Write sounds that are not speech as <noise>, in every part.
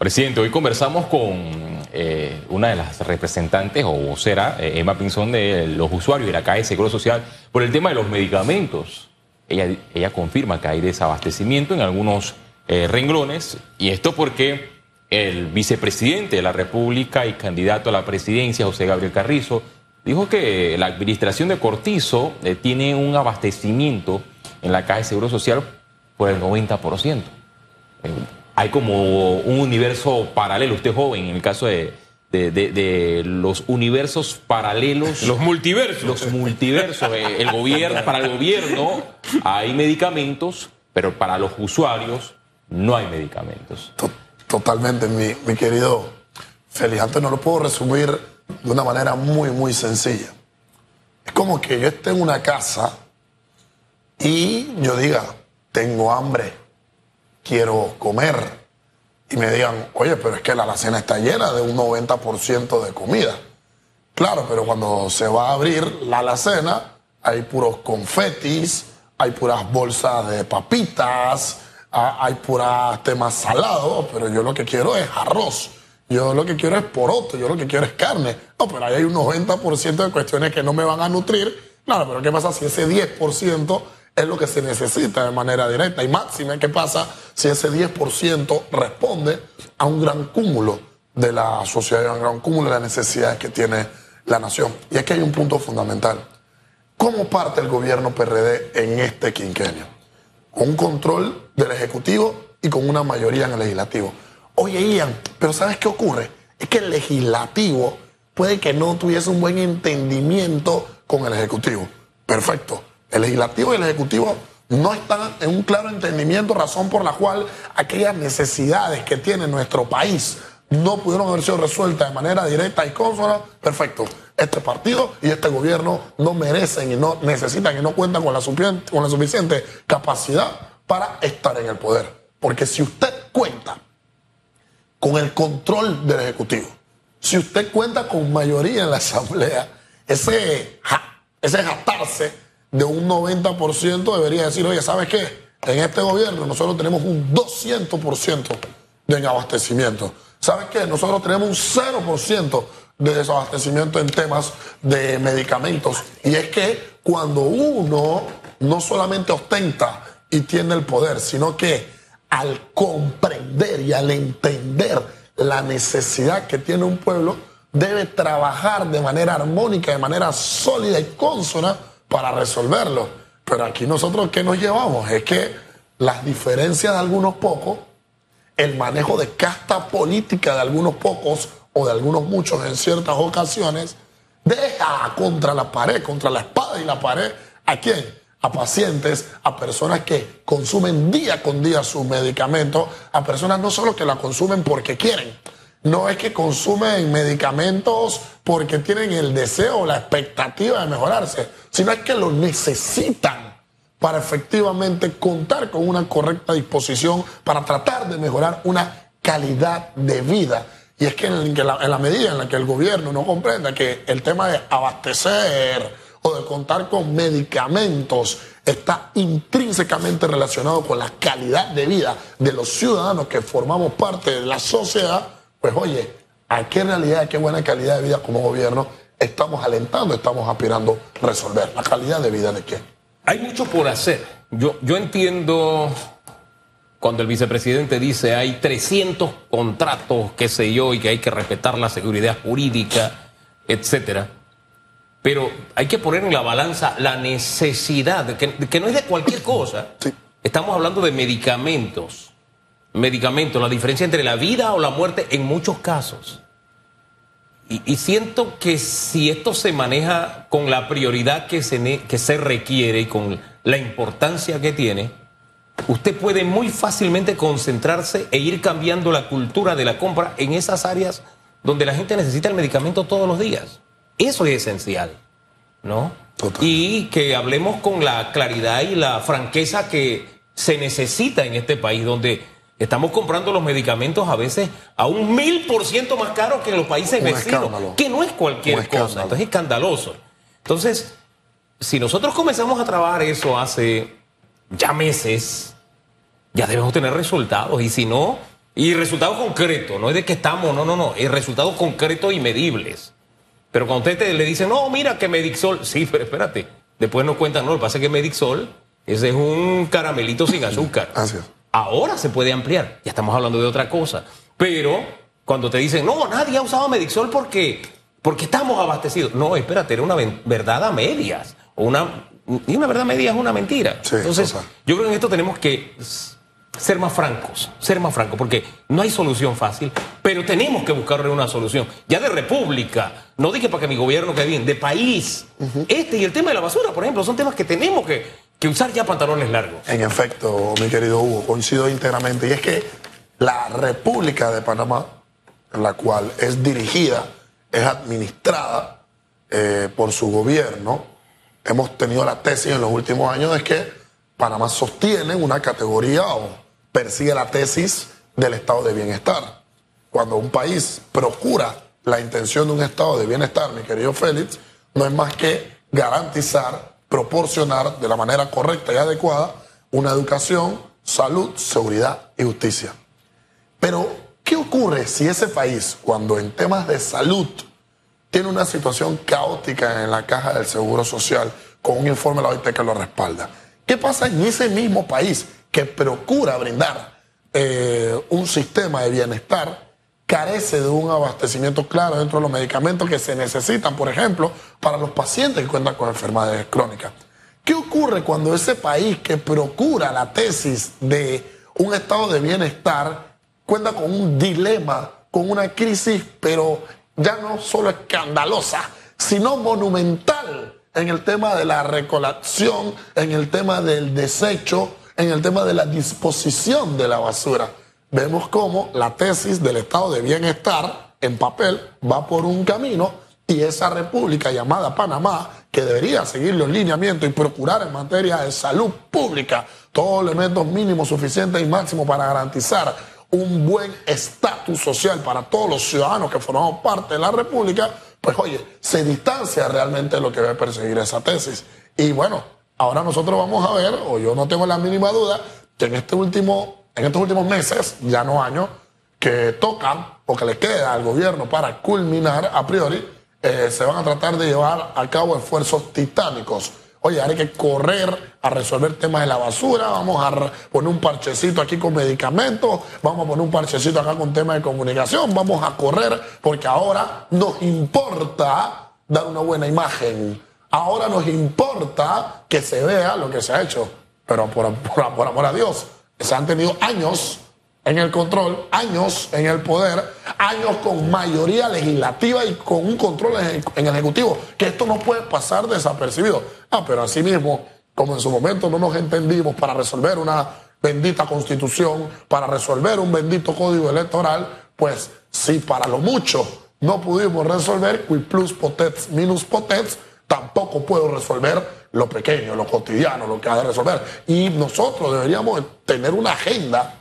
Presidente, hoy conversamos con eh, una de las representantes o vocera, eh, Emma Pinzón, de los usuarios de la Caja de Seguro Social por el tema de los medicamentos. Ella, ella confirma que hay desabastecimiento en algunos eh, renglones y esto porque el vicepresidente de la República y candidato a la presidencia, José Gabriel Carrizo, dijo que la administración de Cortizo eh, tiene un abastecimiento en la Caja de Seguro Social por el 90%. Hay como un universo paralelo, usted joven, en el caso de, de, de- de los universos paralelos. Los multiversos. Los multiversos. eh, el gobierno, para el gobierno hay medicamentos, pero para los usuarios no hay medicamentos. To- Totalmente, mi, mi querido Félix. Antes no lo puedo resumir de una manera muy, muy sencilla. Es como que yo esté en una casa y yo diga, tengo hambre, quiero comer. Y me digan, oye, pero es que la alacena está llena de un 90% de comida. Claro, pero cuando se va a abrir la alacena, hay puros confetis, hay puras bolsas de papitas, hay puras temas salados, pero yo lo que quiero es arroz. Yo lo que quiero es poroto, yo lo que quiero es carne. No, pero ahí hay un 90% de cuestiones que no me van a nutrir. Claro, pero ¿qué pasa si ese 10% es lo que se necesita de manera directa? Y máxima, ¿qué pasa si ese 10% responde a un gran cúmulo de la sociedad, a un gran cúmulo de las necesidades que tiene la nación? Y aquí hay un punto fundamental. ¿Cómo parte el gobierno PRD en este quinquenio? Con un control del Ejecutivo y con una mayoría en el Legislativo. Oye, Ian, pero ¿sabes qué ocurre? Es que el Legislativo puede que no tuviese un buen entendimiento con el Ejecutivo. Perfecto. El Legislativo y el Ejecutivo no están en un claro entendimiento, razón por la cual aquellas necesidades que tiene nuestro país no pudieron haber sido resueltas de manera directa y consona. Perfecto. Este partido y este gobierno no merecen y no necesitan y no cuentan con la, suficiente capacidad para estar en el poder. Porque si usted cuenta con el control del Ejecutivo, si usted cuenta con mayoría en la Asamblea, ese, ese de un 90% debería decir, oye, ¿sabes qué? En este gobierno nosotros tenemos un 200% de abastecimiento. ¿Sabes qué? Nosotros tenemos un 0% de desabastecimiento en temas de medicamentos. Y es que cuando uno no solamente ostenta y tiene el poder, sino que al comprender y al entender la necesidad que tiene un pueblo, debe trabajar de manera armónica, de manera sólida y consona para resolverlo. Pero aquí nosotros, ¿qué nos llevamos? Es que las diferencias de algunos pocos, el manejo de casta política de algunos pocos o de algunos muchos en ciertas ocasiones, deja contra la pared, contra la espada y la pared, ¿a quién? A pacientes, a personas que consumen día con día sus medicamentos, a personas no solo que la consumen porque quieren, no es que consumen medicamentos porque tienen el deseo o la expectativa de mejorarse, sino es que lo necesitan para efectivamente contar con una correcta disposición para tratar de mejorar una calidad de vida. Y es que en, la, en la medida en la que el gobierno no comprenda que el tema de abastecer o de contar con medicamentos está intrínsecamente relacionado con la calidad de vida de los ciudadanos que formamos parte de la sociedad, pues oye, ¿a qué realidad, a qué buena calidad de vida como gobierno estamos alentando, estamos aspirando a resolver? ¿La calidad de vida de quién? Hay mucho por hacer. Yo, yo entiendo cuando el vicepresidente dice hay 300 contratos, qué sé yo, y que hay que respetar la seguridad jurídica, etcétera. Pero hay que poner en la balanza la necesidad, que, que no es de cualquier cosa. Sí. Estamos hablando de medicamentos. Medicamentos, la diferencia entre la vida o la muerte en muchos casos. Y, y siento que si esto se maneja con la prioridad que se, que se requiere y con la importancia que tiene, usted puede muy fácilmente concentrarse e ir cambiando la cultura de la compra en esas áreas donde la gente necesita el medicamento todos los días. Eso es esencial, ¿no? Total. Y que hablemos con la claridad y la franqueza que se necesita en este país, donde estamos comprando los medicamentos a veces a un mil por ciento más caros que en los países Un vecinos, escándalo. que no es cualquier cosa, entonces es escandaloso. Entonces, si nosotros comenzamos a trabajar eso hace ya meses, ya debemos tener resultados. Y si no, Y resultados concretos, no es de que estamos, no, no, no, es resultados concretos y medibles. Pero cuando usted te- le dice, no, mira que Medixol, <laughs> sí, pero espérate, después nos cuentan, no, lo que pasa es que Medixol, ese es un caramelito sin azúcar. Así es. Ahora se puede ampliar, ya estamos hablando de otra cosa. Pero cuando te dicen, no, nadie ha usado Medixol porque, porque estamos abastecidos. No, espérate, era una verdad a medias. O una, y una verdad a medias es una mentira. Sí, Entonces, total. yo creo que en esto tenemos que ser más francos, ser más francos, porque no hay solución fácil, pero tenemos que buscarle una solución. Ya de república, no dije para que mi gobierno quede bien, de país. Este y el tema de la basura, por ejemplo, son temas que tenemos que, que usar ya pantalones largos. En efecto, mi querido Hugo, coincido íntegramente. Y es que la República de Panamá, la cual es dirigida, es administrada eh, por su gobierno, hemos tenido la tesis en los últimos años de que Panamá sostiene una categoría o persigue la tesis del estado de bienestar. Cuando un país procura la intención de un estado de bienestar, mi querido Félix, no es más que garantizar, proporcionar de la manera correcta y adecuada una educación, salud, seguridad y justicia. Pero, ¿qué ocurre si ese país, cuando en temas de salud tiene una situación caótica en la caja del Seguro Social, con un informe de la OIT que lo respalda? ¿Qué pasa en ese mismo país que procura brindar eh, un sistema de bienestar, carece de un abastecimiento claro dentro de los medicamentos que se necesitan, por ejemplo, para los pacientes que cuentan con enfermedades crónicas? ¿Qué ocurre cuando ese país que procura la tesis de un estado de bienestar cuenta con un dilema, con una crisis, pero ya no solo escandalosa, sino monumental en el tema de la recolección, en el tema del desecho, en el tema de la disposición de la basura? Vemos cómo la tesis del estado de bienestar en papel va por un camino y esa república llamada Panamá, que debería seguir los lineamientos y procurar en materia de salud pública todos los elementos mínimos, suficientes y máximos para garantizar un buen estatus social para todos los ciudadanos que formamos parte de la república, pues oye, se distancia realmente de lo que debe perseguir esa tesis. Y bueno, ahora nosotros vamos a ver, o yo no tengo la mínima duda, que en este último, en estos últimos meses, ya no años, que tocan o que le queda al gobierno para culminar a priori, eh, se van a tratar de llevar a cabo esfuerzos titánicos. Oye, hay que correr a resolver temas de la basura, vamos a poner un parchecito aquí con medicamentos, vamos a poner un parchecito acá con temas de comunicación, vamos a correr porque ahora nos importa dar una buena imagen, ahora nos importa que se vea lo que se ha hecho, pero por amor a Dios, se han tenido años en el control, años en el poder, años con mayoría legislativa y con un control en el Ejecutivo, que esto no puede pasar desapercibido. Ah, pero asimismo, como en su momento no nos entendimos para resolver una bendita constitución, para resolver un bendito código electoral, pues si para lo mucho no pudimos resolver, qui plus potens minus potens, tampoco puedo resolver lo pequeño, lo cotidiano, lo que ha de resolver. Y nosotros deberíamos tener una agenda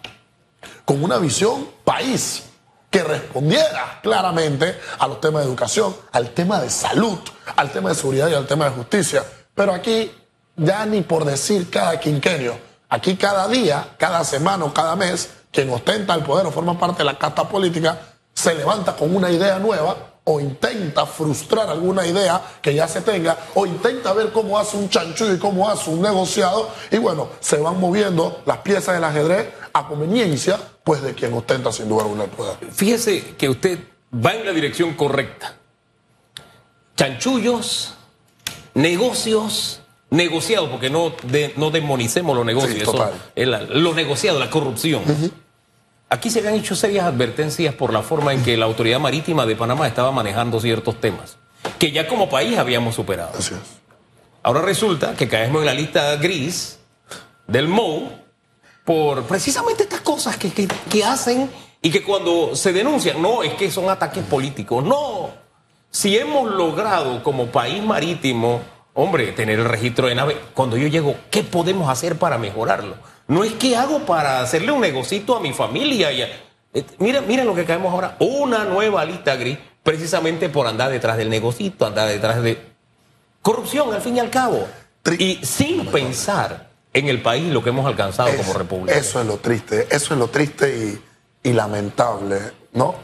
con una visión país que respondiera claramente a los temas de educación, al tema de salud, al tema de seguridad y al tema de justicia. Pero aquí ya ni por decir cada quinquenio, aquí cada día, cada semana o cada mes, quien ostenta el poder o forma parte de la casta política, se levanta con una idea nueva o intenta frustrar alguna idea que ya se tenga, o intenta ver cómo hace un chanchullo y cómo hace un negociado, y bueno, se van moviendo las piezas del ajedrez a conveniencia, pues de quien ostenta sin duda alguna el poder. Fíjese que usted va en la dirección correcta. Chanchullos, negocios, negociados, porque no, de- no demonicemos los negocios, Sí, eso los negociados, la corrupción. Aquí se habían hecho serias advertencias por la forma en que la Autoridad Marítima de Panamá estaba manejando ciertos temas, que ya como país habíamos superado. Así es. Ahora resulta que caemos en la lista gris del MOU por precisamente estas cosas que, que- que hacen y que cuando se denuncian, no, es que son ataques políticos. No, si hemos logrado como país marítimo, hombre, tener el registro de nave, cuando yo llego, ¿qué podemos hacer para mejorarlo? No es que hago para hacerle un negocito a mi familia. Y a- eh, miren, miren lo que caemos ahora, una nueva lista gris, precisamente por andar detrás del negocito, andar detrás de corrupción al fin y al cabo. Y sin pensar en el país y lo que hemos alcanzado como república. Eso es lo triste, eso es lo triste y lamentable, ¿no?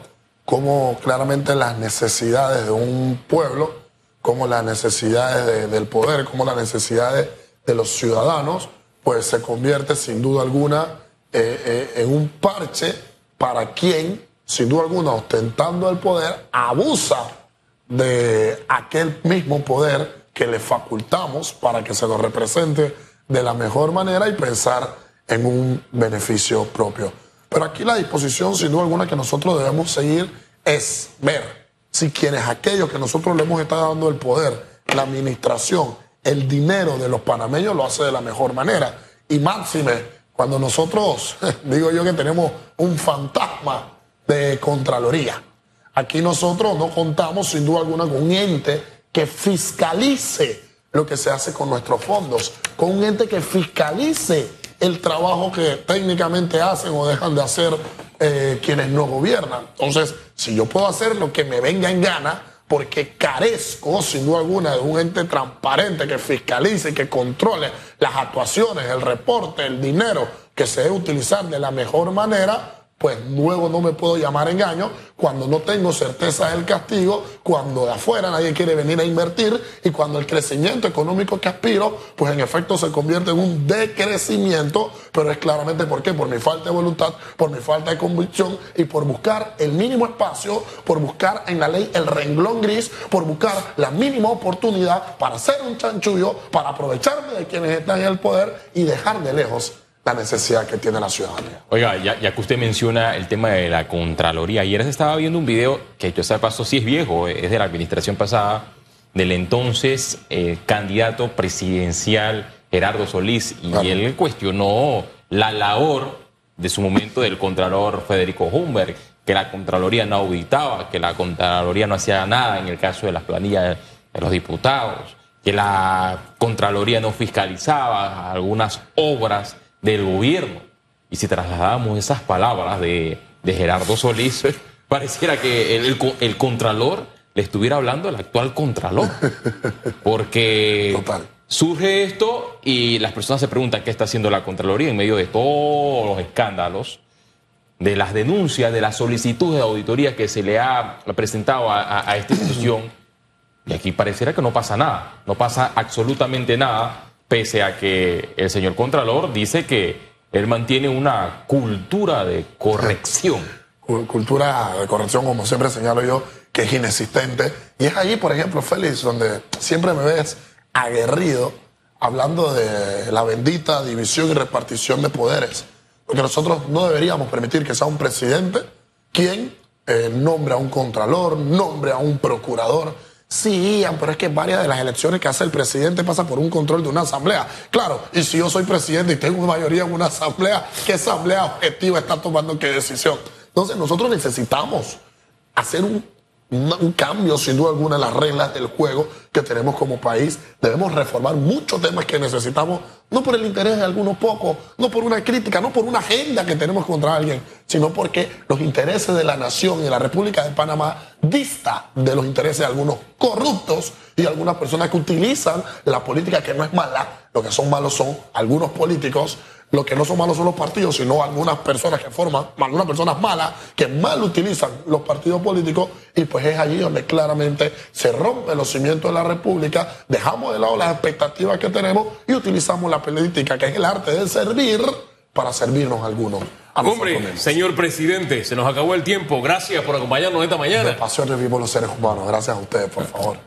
Como claramente las necesidades de un pueblo, como las necesidades de- del poder, como las necesidades de los ciudadanos, pues se convierte sin duda alguna eh, eh, en un parche para quien, sin duda alguna, ostentando el poder, abusa de aquel mismo poder que le facultamos para que se lo represente de la mejor manera y pensar en un beneficio propio. Pero aquí la disposición, sin duda alguna, que nosotros debemos seguir es ver si quienes aquellos que nosotros le hemos estado dando el poder, la administración, el dinero de los panameños lo hace de la mejor manera. Y máxime, cuando nosotros, <laughs> digo yo que tenemos un fantasma de Contraloría. Aquí nosotros no contamos sin duda alguna con un ente que fiscalice lo que se hace con nuestros fondos, con un ente que fiscalice el trabajo que técnicamente hacen o dejan de hacer eh, quienes nos gobiernan. Entonces, si yo puedo hacer lo que me venga en gana, porque carezco, sin duda alguna, de un ente transparente que fiscalice, que controle las actuaciones, el reporte, el dinero que se debe utilizar de la mejor manera, pues luego no me puedo llamar engaño cuando no tengo certeza del castigo, cuando de afuera nadie quiere venir a invertir y cuando el crecimiento económico que aspiro, pues en efecto se convierte en un decrecimiento, pero es claramente por qué, por mi falta de voluntad, por mi falta de convicción y por buscar el mínimo espacio, por buscar en la ley el renglón gris, por buscar la mínima oportunidad para hacer un chanchullo, para aprovecharme de quienes están en el poder y dejar de lejos la necesidad que tiene la ciudadanía. Oiga, ya, ya que usted menciona el tema de la Contraloría, ayer se estaba viendo un video que yo sé paso sí es viejo, es de la administración pasada, del entonces eh, candidato presidencial Gerardo Solís, y Claro. él cuestionó la labor de su momento del Contralor Federico Humberg, que la Contraloría no auditaba, que la Contraloría no hacía nada en el caso de las planillas de los diputados, que la Contraloría no fiscalizaba algunas obras del gobierno. Y si trasladamos esas palabras de, de Gerardo Solís, <laughs> pareciera que el, el co- el Contralor le estuviera hablando al actual Contralor. Porque Total. surge esto y las personas se preguntan qué está haciendo la Contraloría en medio de todos los escándalos, de las denuncias, de las solicitudes de auditoría que se le ha presentado a, a- a esta institución. Y aquí pareciera que no pasa nada, no pasa absolutamente nada, pese a que el señor Contralor dice que él mantiene una cultura de corrección. Cu- cultura de corrección, como siempre señalo yo, que es inexistente. Y es allí, por ejemplo, Félix, donde siempre me ves aguerrido hablando de la bendita división y repartición de poderes. Porque nosotros no deberíamos permitir que sea un presidente quien eh, nombre a un contralor, nombre a un procurador. Sí, Ian, pero es que varias de las elecciones que hace el presidente pasa por un control de una asamblea. Claro, y si yo soy presidente y tengo mayoría en una asamblea, ¿qué asamblea objetiva está tomando qué decisión? Entonces nosotros necesitamos hacer un, una- un cambio, sin duda alguna, en las reglas del juego que tenemos como país. Debemos reformar muchos temas que necesitamos, no por el interés de algunos pocos, no por una crítica, no por una agenda que tenemos contra alguien, sino porque los intereses de la nación y de la República de Panamá dista de los intereses de algunos corruptos y algunas personas que utilizan la política que no es mala, lo que son malos son algunos políticos lo que no son malos son los partidos, sino algunas personas que forman, algunas personas malas que mal utilizan los partidos políticos y pues es allí donde claramente se rompen los cimientos de la República, dejamos de lado las expectativas que tenemos y utilizamos la política, que es el arte de servir, para servirnos a algunos. A Hombre, señor presidente, se nos acabó el tiempo. Gracias por acompañarnos esta mañana. De pasión vivimos los seres humanos. Gracias a ustedes, por favor.